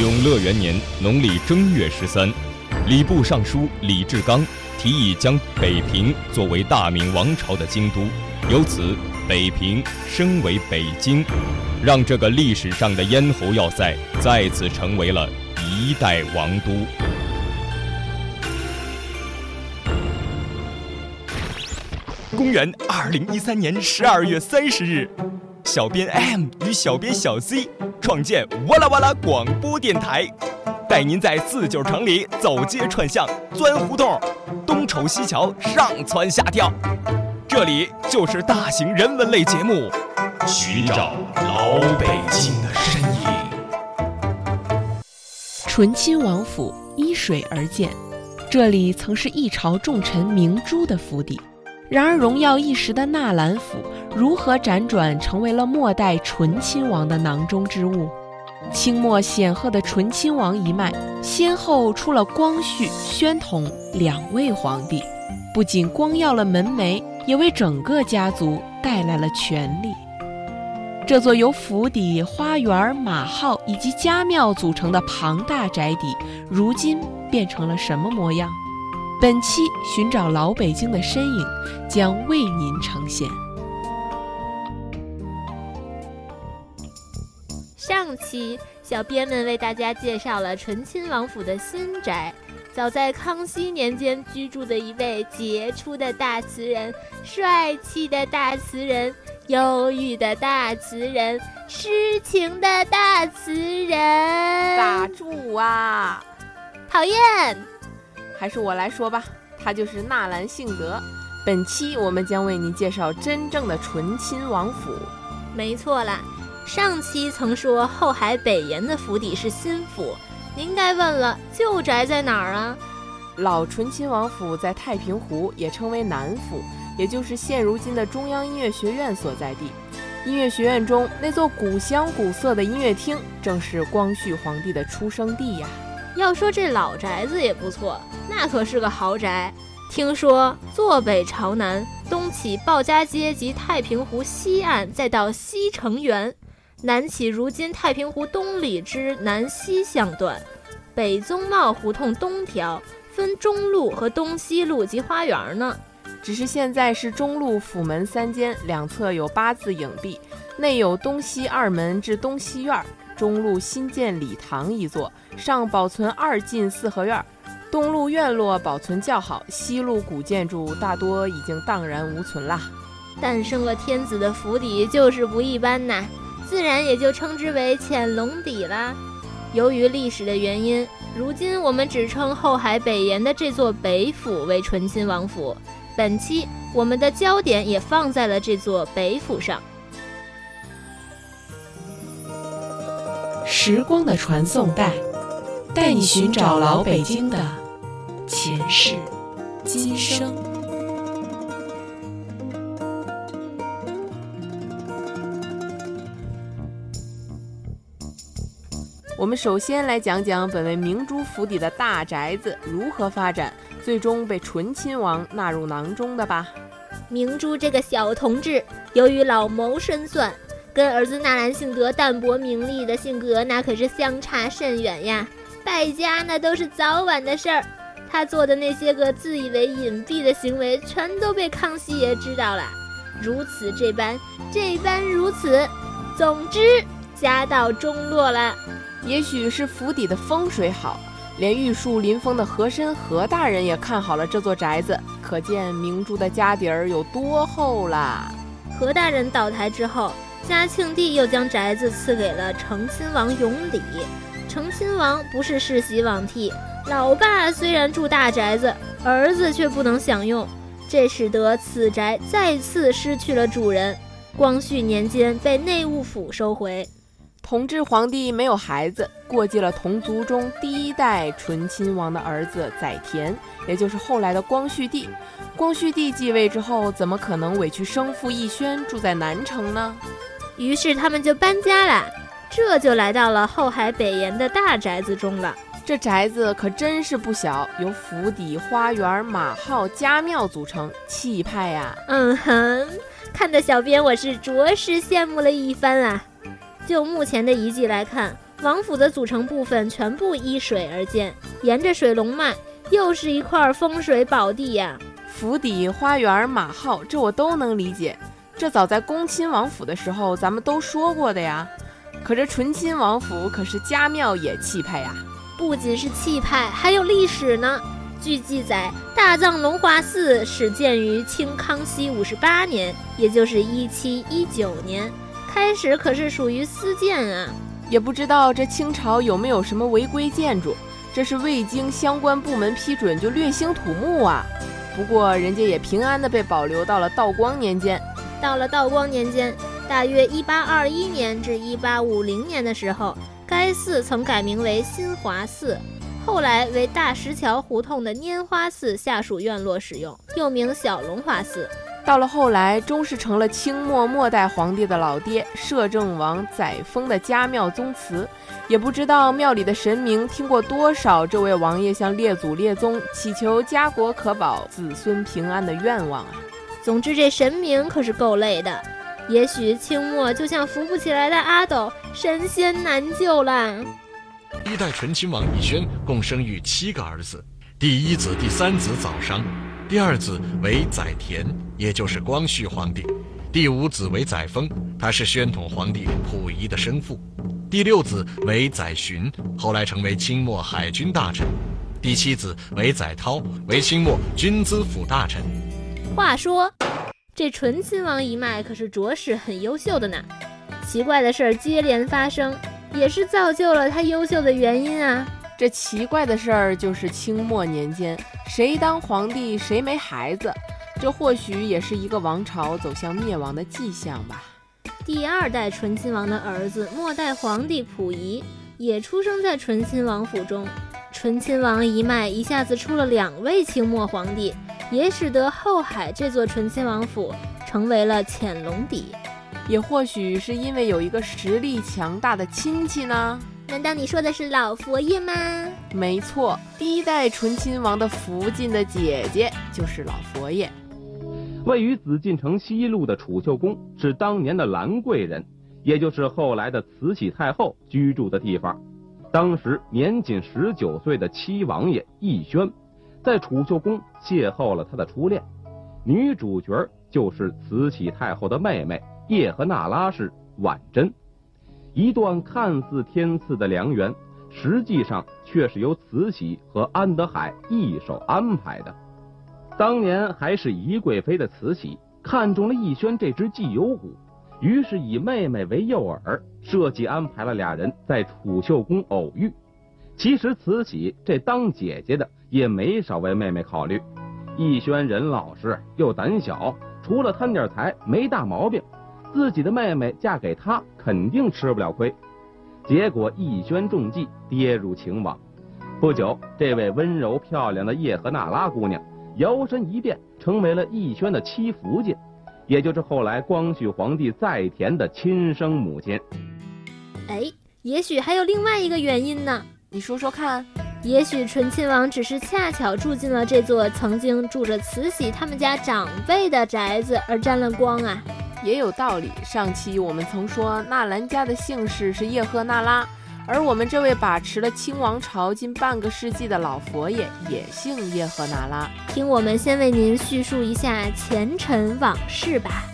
永乐元年农历正月十三，礼部尚书李志刚提议将北平作为大明王朝的京都，由此北平升为北京，让这个历史上的咽喉要塞再次成为了一代王都。公元二零一三年十二月三十日，小编 M 与小编小 C 创建哇啦哇啦广播电台，带您在四九城里走街串巷、钻胡同，东瞅西瞧、上蹿下跳。这里就是大型人文类节目，寻找老北京的身影。醇亲王府依水而建，这里曾是一朝重臣明珠的府邸。然而，荣耀一时的纳兰府如何辗转成为了末代醇亲王的囊中之物？清末显赫的醇亲王一脉，先后出了光绪、宣统两位皇帝，不仅光耀了门楣，也为整个家族带来了权力。这座由府邸、花园、马号以及家庙组成的庞大宅邸，如今变成了什么模样？本期寻找老北京的身影，将为您呈现。上期小编们为大家介绍了醇亲王府的新宅，早在康熙年间居住的一位杰出的大词人、帅气的大词人、忧郁的大词人、诗情的大词人。打住啊！讨厌。还是我来说吧，他就是纳兰性德。本期我们将为您介绍真正的醇亲王府。没错啦，上期曾说后海北沿的府邸是新府，您该问了，旧宅在哪儿啊？老醇亲王府在太平湖，也称为南府，也就是现如今的中央音乐学院所在地。音乐学院中那座古香古色的音乐厅，正是光绪皇帝的出生地呀。要说这老宅子也不错，那可是个豪宅。听说坐北朝南，东起鲍家街及太平湖西岸，再到西城园，南起如今太平湖东里之南西向段，北宗茂胡同东条，分中路和东西路及花园呢。只是现在是中路府门三间，两侧有八字影壁，内有东西二门至东西院。中路新建礼堂一座，上保存二进四合院；东路院落保存较好，西路古建筑大多已经荡然无存啦。诞生了天子的府邸就是不一般呐，自然也就称之为潜龙邸啦。由于历史的原因，如今我们只称后海北沿的这座北府为醇亲王府。本期我们的焦点也放在了这座北府上。时光的传送带，带你寻找老北京的前世今生。我们首先来讲讲本为明珠府邸的大宅子如何发展，最终被醇亲王纳入囊中的吧。明珠这个小同志，由于老谋深算。跟儿子纳兰性德淡泊名利的性格，那可是相差甚远呀！败家那都是早晚的事儿。他做的那些个自以为隐蔽的行为，全都被康熙爷知道了。如此这般，这般如此，总之家道中落了。也许是府邸的风水好，连玉树临风的和珅何大人也看好了这座宅子，可见明珠的家底儿有多厚啦。何大人倒台之后。嘉庆帝又将宅子赐给了承亲王永礼。承亲王不是世袭罔替，老爸虽然住大宅子，儿子却不能享用，这使得此宅再次失去了主人。光绪年间被内务府收回。同治皇帝没有孩子，过继了同族中第一代醇亲王的儿子载湉，也就是后来的光绪帝。光绪帝继位之后，怎么可能委屈生父奕轩住在南城呢？于是他们就搬家了，这就来到了后海北沿的大宅子中了。这宅子可真是不小，由府邸、花园、马号、家庙组成，气派呀！嗯哼，看得小编我是着实羡慕了一番啊。就目前的遗迹来看，王府的组成部分全部依水而建，沿着水龙脉，又是一块风水宝地呀。府邸、花园、马号，这我都能理解。这早在恭亲王府的时候，咱们都说过的呀。可这醇亲王府可是家庙也气派呀，不仅是气派，还有历史呢。据记载，大藏龙华寺始建于清康熙五十八年，也就是一七一九年。开始可是属于私建啊，也不知道这清朝有没有什么违规建筑，这是未经相关部门批准就略兴土木啊。不过人家也平安的被保留到了道光年间。到了道光年间，大约一八二一年至一八五零年的时候，该寺曾改名为新华寺，后来为大石桥胡同的拈花寺下属院落使用，又名小龙华寺。到了后来，终是成了清末末代皇帝的老爹摄政王载沣的家庙宗祠。也不知道庙里的神明听过多少这位王爷向列祖列宗祈求家国可保、子孙平安的愿望啊！总之，这神明可是够累的。也许清末就像扶不起来的阿斗，神仙难救了。一代醇亲王奕轩共生育七个儿子，第一子、第三子早伤，第二子为载湉，也就是光绪皇帝；第五子为载沣，他是宣统皇帝溥仪的生父；第六子为载洵，后来成为清末海军大臣；第七子为载涛，为清末军资府大臣。话说，这醇亲王一脉可是着实很优秀的呢。奇怪的事儿接连发生，也是造就了他优秀的原因啊。这奇怪的事儿就是清末年间，谁当皇帝谁没孩子，这或许也是一个王朝走向灭亡的迹象吧。第二代醇亲王的儿子末代皇帝溥仪也出生在醇亲王府中，醇亲王一脉一下子出了两位清末皇帝。也使得后海这座醇亲王府成为了潜龙底，也或许是因为有一个实力强大的亲戚呢？难道你说的是老佛爷吗？没错，第一代醇亲王的福晋的姐姐就是老佛爷。位于紫禁城西路的储秀宫是当年的兰贵人，也就是后来的慈禧太后居住的地方。当时年仅十九岁的七王爷奕轩。在储秀宫邂逅了他的初恋，女主角就是慈禧太后的妹妹叶赫那拉氏婉珍。一段看似天赐的良缘，实际上却是由慈禧和安德海一手安排的。当年还是宜贵妃的慈禧看中了奕轩这只绩优股，于是以妹妹为诱饵，设计安排了俩人在储秀宫偶遇。其实慈禧这当姐姐的。也没少为妹妹考虑，逸轩人老实又胆小，除了贪点财没大毛病，自己的妹妹嫁给他肯定吃不了亏。结果逸轩中计，跌入情网。不久，这位温柔漂亮的叶赫那拉姑娘摇身一变，成为了逸轩的妻福晋，也就是后来光绪皇帝载湉的亲生母亲。哎，也许还有另外一个原因呢，你说说看。也许醇亲王只是恰巧住进了这座曾经住着慈禧他们家长辈的宅子而沾了光啊，也有道理。上期我们曾说纳兰家的姓氏是叶赫那拉，而我们这位把持了清王朝近半个世纪的老佛爷也姓叶赫那拉。听我们先为您叙述一下前尘往事吧。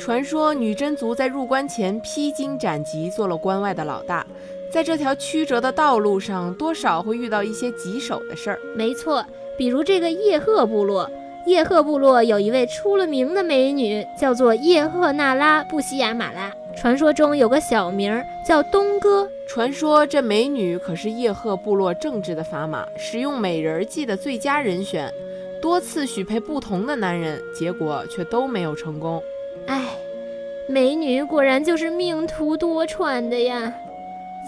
传说女真族在入关前披荆斩棘，做了关外的老大。在这条曲折的道路上，多少会遇到一些棘手的事儿。没错，比如这个叶赫部落，叶赫部落有一位出了名的美女，叫做叶赫那拉布西亚马拉。传说中有个小名叫东哥，传说这美女可是叶赫部落政治的砝码，使用美人计的最佳人选，多次许配不同的男人，结果却都没有成功。唉，美女果然就是命途多舛的呀。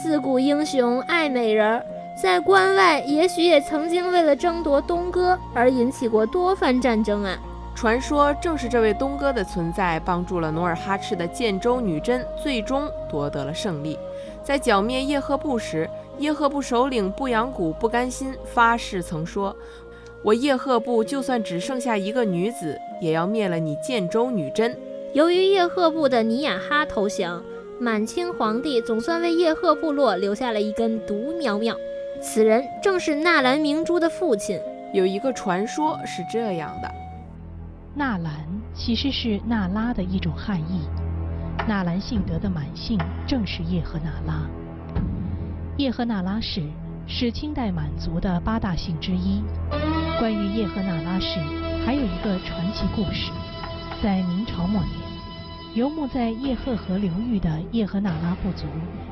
自古英雄爱美人儿，在关外也许也曾经为了争夺东哥而引起过多番战争啊。传说正是这位东哥的存在，帮助了努尔哈赤的建州女真最终夺得了胜利。在剿灭叶赫部时，叶赫部首领布阳谷不甘心，发誓曾说：“我叶赫部就算只剩下一个女子，也要灭了你建州女真。”由于叶赫部的尼雅哈投降。满清皇帝总算为叶赫部落留下了一根独苗苗。此人正是纳兰明珠的父亲。有一个传说是这样的：纳兰其实是纳拉的一种汉译，纳兰性德的满姓正是叶赫那拉。叶赫那拉氏是清代满族的八大姓之一。关于叶赫那拉氏，还有一个传奇故事：在明朝末年，游牧在叶赫河流域的叶赫那拉部族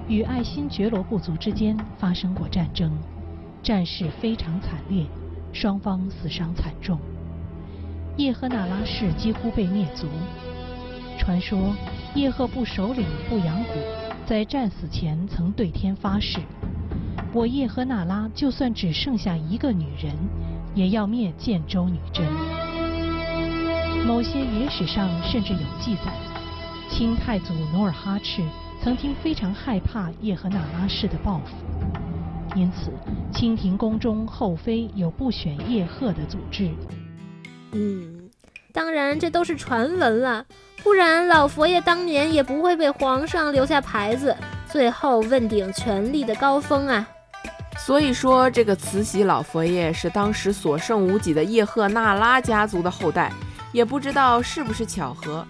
与爱新觉罗部族之间发生过战争，战事非常惨烈。双方死伤惨重，叶赫那拉氏几乎被灭族。传说叶赫部首领布扬古在战死前曾对天发誓：“我叶赫那拉就算只剩下一个女人，也要灭建州女真。”某些野史上甚至有记载，清太祖努尔哈赤曾经非常害怕叶赫那拉氏的报复。因此，清廷宫中后妃有不选叶赫的组织。嗯，当然这都是传闻了，不然老佛爷当年也不会被皇上留下牌子，最后问鼎权力的高峰啊。所以说，这个慈禧老佛爷是当时所剩无几的叶赫那拉家族的后代，也不知道是不是巧合。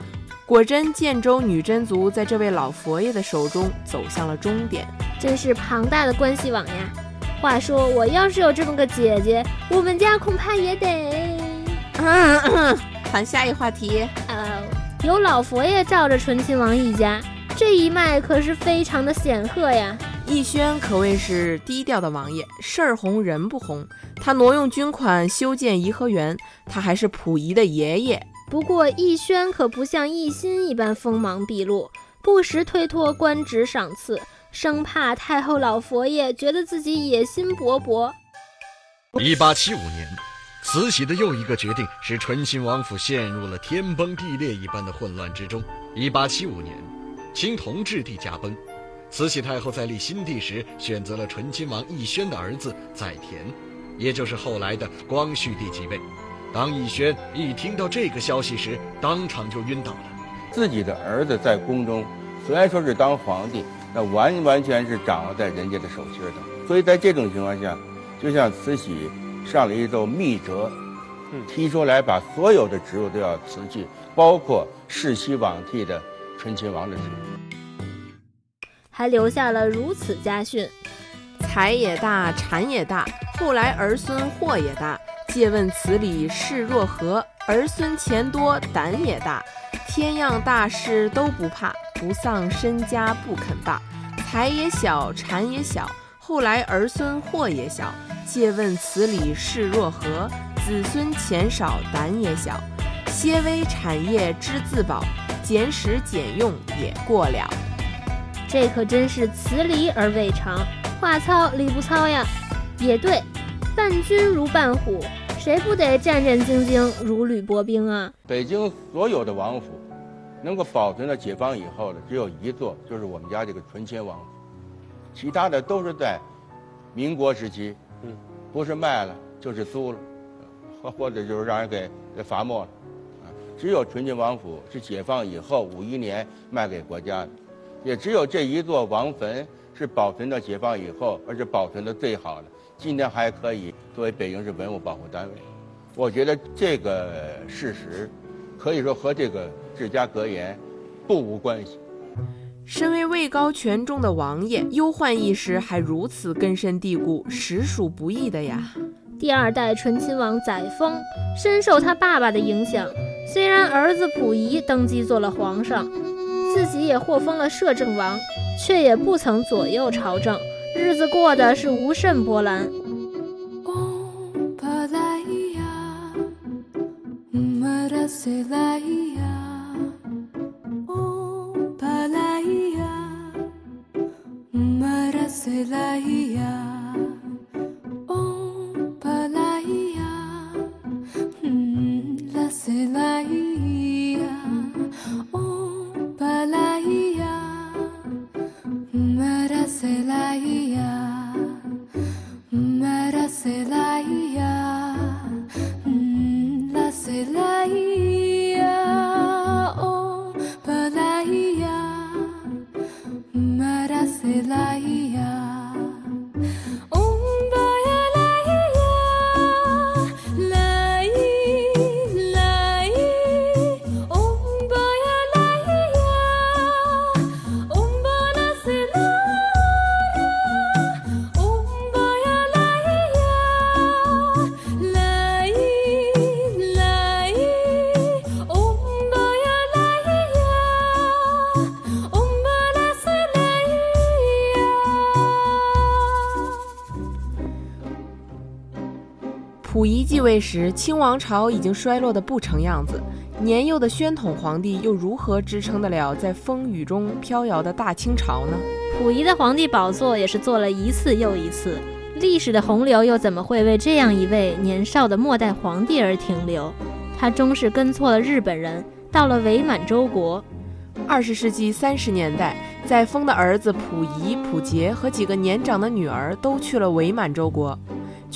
果真，建州女真族在这位老佛爷的手中走向了终点，真是庞大的关系网呀！话说，我要是有这么个姐姐，我们家恐怕也得 谈下一话题。呃，有老佛爷罩着醇亲王一家，这一脉可是非常的显赫呀。奕轩可谓是低调的王爷，事儿红人不红。他挪用军款修建颐和园，他还是溥仪的爷爷。不过，奕轩可不像奕欣一般锋芒毕露，不时推脱官职赏赐，生怕太后老佛爷觉得自己野心勃勃。一八七五年，慈禧的又一个决定使醇亲王府陷入了天崩地裂一般的混乱之中。一八七五年，清同治帝驾崩，慈禧太后在立新帝时选择了醇亲王奕轩的儿子载湉，也就是后来的光绪帝即位。当逸轩一听到这个消息时，当场就晕倒了。自己的儿子在宫中，虽然说是当皇帝，那完完全是掌握在人家的手心的。所以在这种情况下，就像慈禧上了一道密折，提出来把所有的职务都要辞去，包括世袭罔替的醇亲王的职务，还留下了如此家训：财也大，产也大，后来儿孙祸也大。借问此理是若何？儿孙钱多胆也大，天样大事都不怕，不丧身家不肯罢。财也小，产也小，后来儿孙祸也小。借问此理是若何？子孙钱少胆也小，些微产业知自保，俭使俭用也过了。这可真是此理而未长，话糙理不糙呀。也对，伴君如伴虎。谁不得战战兢兢，如履薄冰啊？北京所有的王府，能够保存到解放以后的，只有一座，就是我们家这个醇亲王府，其他的都是在民国时期，嗯，不是卖了就是租了，或或者就是让人给给罚没了，啊，只有醇亲王府是解放以后五一年卖给国家的，也只有这一座王坟是保存到解放以后，而且保存的最好的。今天还可以作为北京市文物保护单位，我觉得这个事实可以说和这个治家格言不无关系。身为位高权重的王爷，忧患意识还如此根深蒂固，实属不易的呀。第二代醇亲王载沣深受他爸爸的影响，虽然儿子溥仪登基做了皇上，自己也获封了摄政王，却也不曾左右朝政。日子过的是无甚波澜 Yeah. 位时，清王朝已经衰落得不成样子，年幼的宣统皇帝又如何支撑得了在风雨中飘摇的大清朝呢？溥仪的皇帝宝座也是坐了一次又一次，历史的洪流又怎么会为这样一位年少的末代皇帝而停留？他终是跟错了日本人，到了伪满洲国。二十世纪三十年代，载沣的儿子溥仪、溥杰和几个年长的女儿都去了伪满洲国。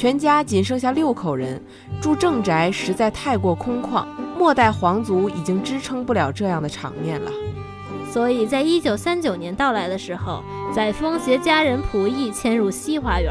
全家仅剩下六口人，住正宅实在太过空旷，末代皇族已经支撑不了这样的场面了。所以在一九三九年到来的时候，载沣携家人仆役迁入西花园。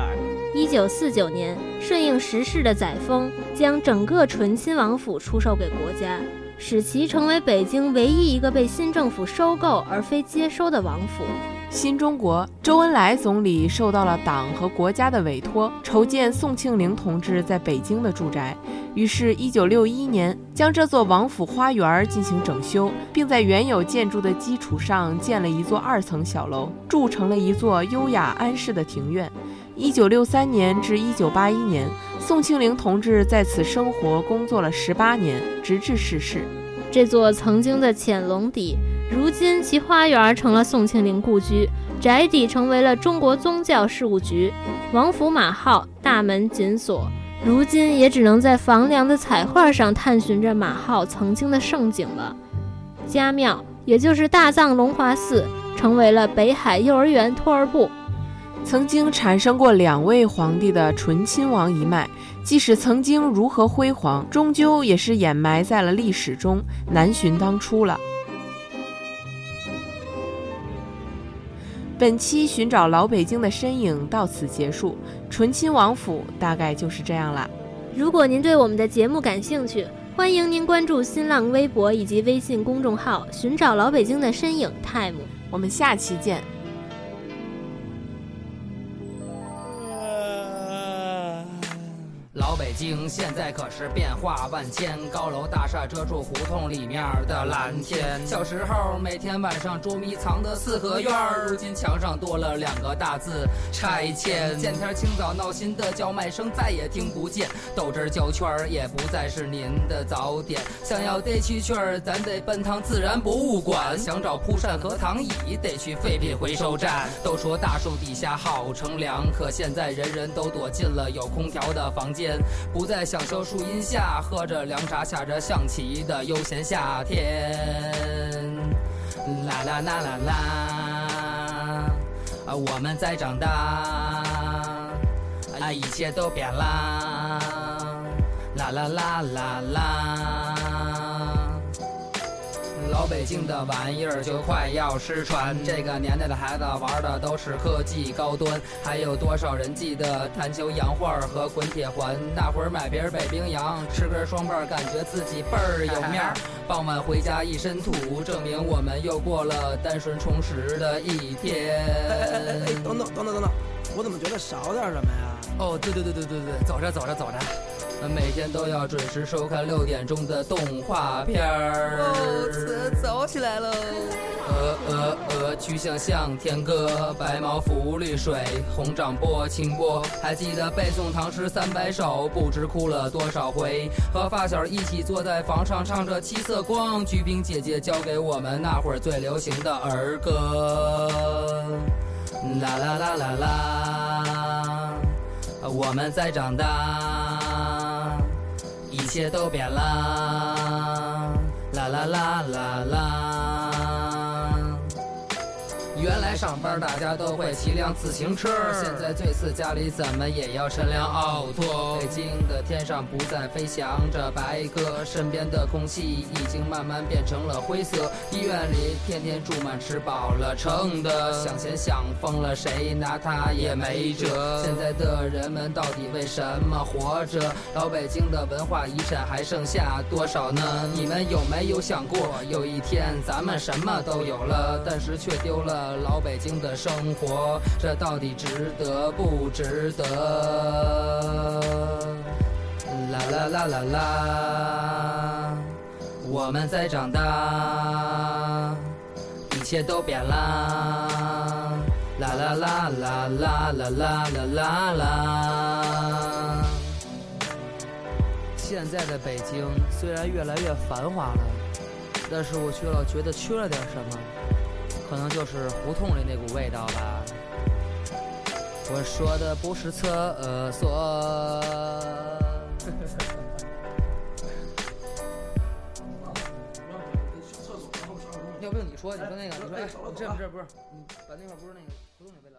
一九四九年，顺应时势的载沣将整个醇亲王府出售给国家，使其成为北京唯一一个被新政府收购而非接收的王府。新中国，周恩来总理受到了党和国家的委托，筹建宋庆龄同志在北京的住宅。于是，1961年将这座王府花园进行整修，并在原有建筑的基础上建了一座二层小楼，筑成了一座优雅安适的庭院。1963年至1981年，宋庆龄同志在此生活工作了18年，直至逝世。这座曾经的潜龙底。如今其花园成了宋庆龄故居，宅邸成为了中国宗教事务局，王府马号大门紧锁，如今也只能在房梁的彩画上探寻着马号曾经的盛景了。家庙，也就是大藏龙华寺，成为了北海幼儿园托儿部。曾经产生过两位皇帝的醇亲王一脉，即使曾经如何辉煌，终究也是掩埋在了历史中，难寻当初了。本期寻找老北京的身影到此结束，醇亲王府大概就是这样了。如果您对我们的节目感兴趣，欢迎您关注新浪微博以及微信公众号“寻找老北京的身影 ”time。我们下期见。老北京现在可是变化万千，高楼大厦遮住胡同里面的蓝天。小时候每天晚上捉迷藏的四合院，如今墙上多了两个大字拆迁。见天清早闹心的叫卖声再也听不见，豆汁焦圈也不再是您的早点。想要逮蛐蛐儿，咱得奔趟自然博物馆；想找蒲扇和躺椅，得去废品回收站。都说大树底下好乘凉，可现在人人都躲进了有空调的房间。不再享受树荫下喝着凉茶、下着象棋的悠闲夏天。啦啦啦啦啦，啊，我们在长大，啊，一切都变啦。啦啦啦啦啦。老北京的玩意儿就快要失传，这个年代的孩子玩的都是科技高端，还有多少人记得弹球、洋画和滚铁环？那会儿买瓶北冰洋，吃根双棒，感觉自己倍儿有面儿。傍晚回家一身土，证明我们又过了单纯充实的一天。哎，等等等等等等，我怎么觉得少点什么呀？哦，对对对对对对，走着走着走着。每天都要准时收看六点钟的动画片儿。哦，走起来喽！鹅鹅鹅，曲项向天歌，白毛浮绿水，红掌拨清波。还记得背诵唐诗三百首，不知哭了多少回。和发小一起坐在房上唱着七色光，鞠萍姐姐教给我们那会儿最流行的儿歌。啦啦啦啦啦，我们在长大。一切都变啦，啦啦啦啦啦。上班大家都会骑辆自行车，现在最次家里怎么也要乘辆奥拓。北京的天上不再飞翔着白鸽，身边的空气已经慢慢变成了灰色。医院里天天住满吃饱了撑的，想钱想疯了，谁拿他也没辙。现在的人们到底为什么活着？老北京的文化遗产还剩下多少呢？你们有没有想过，有一天咱们什么都有了，但是却丢了老北北京的生活，这到底值得不值得？啦啦啦啦啦，我们在长大，一切都变啦。啦啦啦啦啦啦啦啦啦啦。现在的北京虽然越来越繁华了，但是我却老觉得缺了。点什么，可能就是胡同里那股味道吧。我说的不是厕所。要不用你说，你说那个，你说哎，这这不是，你把那块不是那个胡同里味道吧？